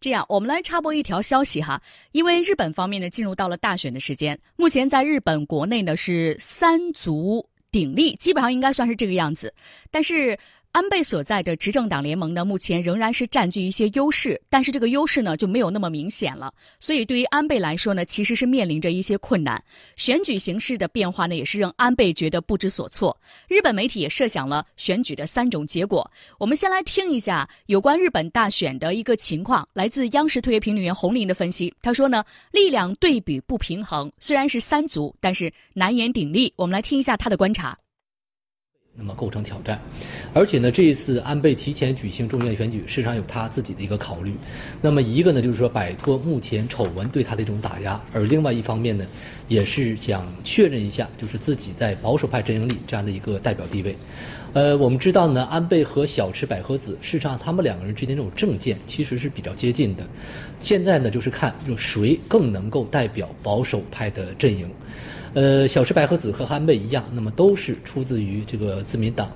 这样，我们来插播一条消息哈，因为日本方面呢进入到了大选的时间，目前在日本国内呢是三足鼎立，基本上应该算是这个样子，但是。安倍所在的执政党联盟呢，目前仍然是占据一些优势，但是这个优势呢就没有那么明显了。所以对于安倍来说呢，其实是面临着一些困难。选举形势的变化呢，也是让安倍觉得不知所措。日本媒体也设想了选举的三种结果。我们先来听一下有关日本大选的一个情况，来自央视特约评论员洪林的分析。他说呢，力量对比不平衡，虽然是三足，但是难言鼎立。我们来听一下他的观察。那么构成挑战，而且呢，这一次安倍提前举行众议院选举，事实上有他自己的一个考虑。那么一个呢，就是说摆脱目前丑闻对他的一种打压；而另外一方面呢，也是想确认一下，就是自己在保守派阵营里这样的一个代表地位。呃，我们知道呢，安倍和小池百合子，事实上他们两个人之间这种政见其实是比较接近的。现在呢，就是看就谁更能够代表保守派的阵营。呃，小池百合子和安倍一样，那么都是出自于这个自民党。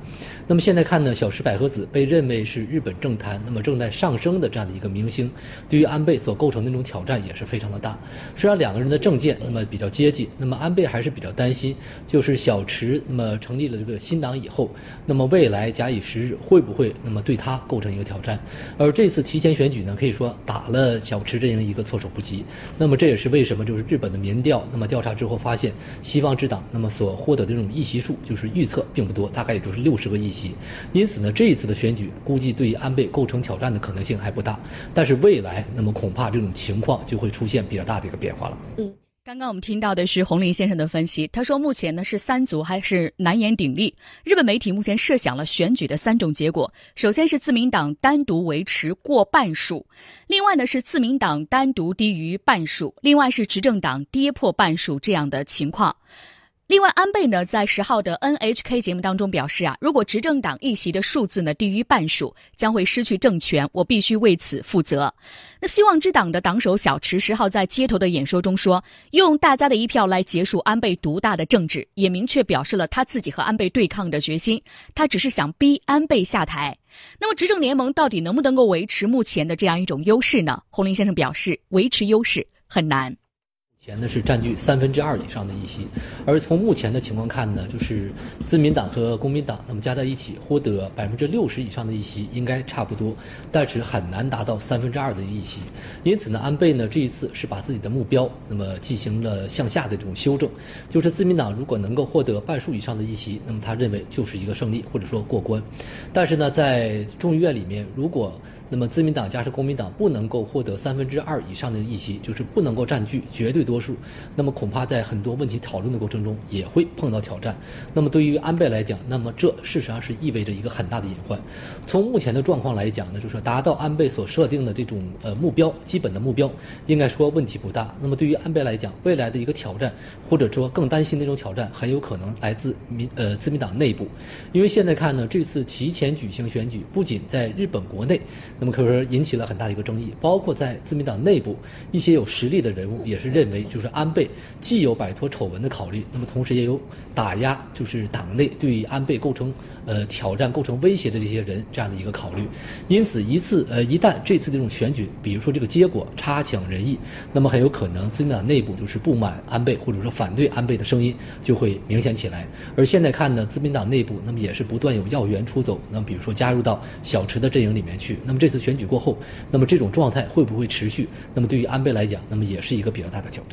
那么现在看呢，小池百合子被认为是日本政坛那么正在上升的这样的一个明星，对于安倍所构成的那种挑战也是非常的大。实际上两个人的政见那么比较接近，那么安倍还是比较担心，就是小池那么成立了这个新党以后，那么未来假以时日会不会那么对他构成一个挑战？而这次提前选举呢，可以说打了小池阵营一个措手不及。那么这也是为什么就是日本的民调那么调查之后发现。西方之党那么所获得的这种议席数，就是预测并不多，大概也就是六十个议席。因此呢，这一次的选举估计对于安倍构成挑战的可能性还不大。但是未来，那么恐怕这种情况就会出现比较大的一个变化了。嗯。刚刚我们听到的是洪林先生的分析，他说目前呢是三足还是难言鼎立。日本媒体目前设想了选举的三种结果：首先是自民党单独维持过半数，另外呢是自民党单独低于半数，另外是执政党跌破半数这样的情况。另外，安倍呢在十号的 NHK 节目当中表示啊，如果执政党议席的数字呢低于半数，将会失去政权，我必须为此负责。那希望之党的党首小池十号在街头的演说中说，用大家的一票来结束安倍独大的政治，也明确表示了他自己和安倍对抗的决心。他只是想逼安倍下台。那么，执政联盟到底能不能够维持目前的这样一种优势呢？洪林先生表示，维持优势很难。前呢是占据三分之二以上的议席，而从目前的情况看呢，就是自民党和公民党那么加在一起获得百分之六十以上的议席应该差不多，但是很难达到三分之二的议席。因此呢，安倍呢这一次是把自己的目标那么进行了向下的这种修正，就是自民党如果能够获得半数以上的议席，那么他认为就是一个胜利或者说过关。但是呢，在众议院里面，如果那么自民党加上公民党不能够获得三分之二以上的议席，就是不能够占据绝对多多数，那么恐怕在很多问题讨论的过程中也会碰到挑战。那么对于安倍来讲，那么这事实上是意味着一个很大的隐患。从目前的状况来讲呢，就是达到安倍所设定的这种呃目标，基本的目标，应该说问题不大。那么对于安倍来讲，未来的一个挑战，或者说更担心那种挑战，很有可能来自民呃自民党内部，因为现在看呢，这次提前举行选举，不仅在日本国内。那么可以说引起了很大的一个争议，包括在自民党内部一些有实力的人物也是认为，就是安倍既有摆脱丑闻的考虑，那么同时也有打压，就是党内对于安倍构成呃挑战、构成威胁的这些人这样的一个考虑。因此，一次呃一旦这次这种选举，比如说这个结果差强人意，那么很有可能自民党内部就是不满安倍或者说反对安倍的声音就会明显起来。而现在看呢，自民党内部那么也是不断有要员出走，那么比如说加入到小池的阵营里面去，那么这。次选举过后，那么这种状态会不会持续？那么对于安倍来讲，那么也是一个比较大的挑战。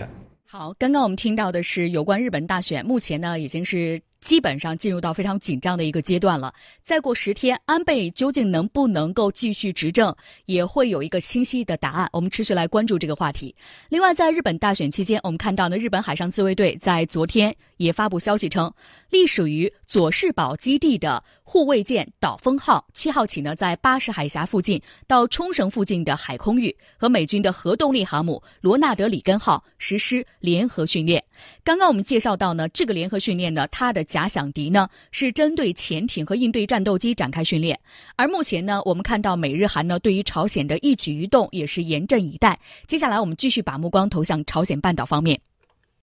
好，刚刚我们听到的是有关日本大选，目前呢已经是。基本上进入到非常紧张的一个阶段了。再过十天，安倍究竟能不能够继续执政，也会有一个清晰的答案。我们持续来关注这个话题。另外，在日本大选期间，我们看到呢，日本海上自卫队在昨天也发布消息称，隶属于佐世保基地的护卫舰“岛风号”七号起呢，在巴士海峡附近到冲绳附近的海空域和美军的核动力航母“罗纳德里根号”实施联合训练。刚刚我们介绍到呢，这个联合训练呢，它的假想敌呢是针对潜艇和应对战斗机展开训练，而目前呢，我们看到美日韩呢对于朝鲜的一举一动也是严阵以待。接下来我们继续把目光投向朝鲜半岛方面。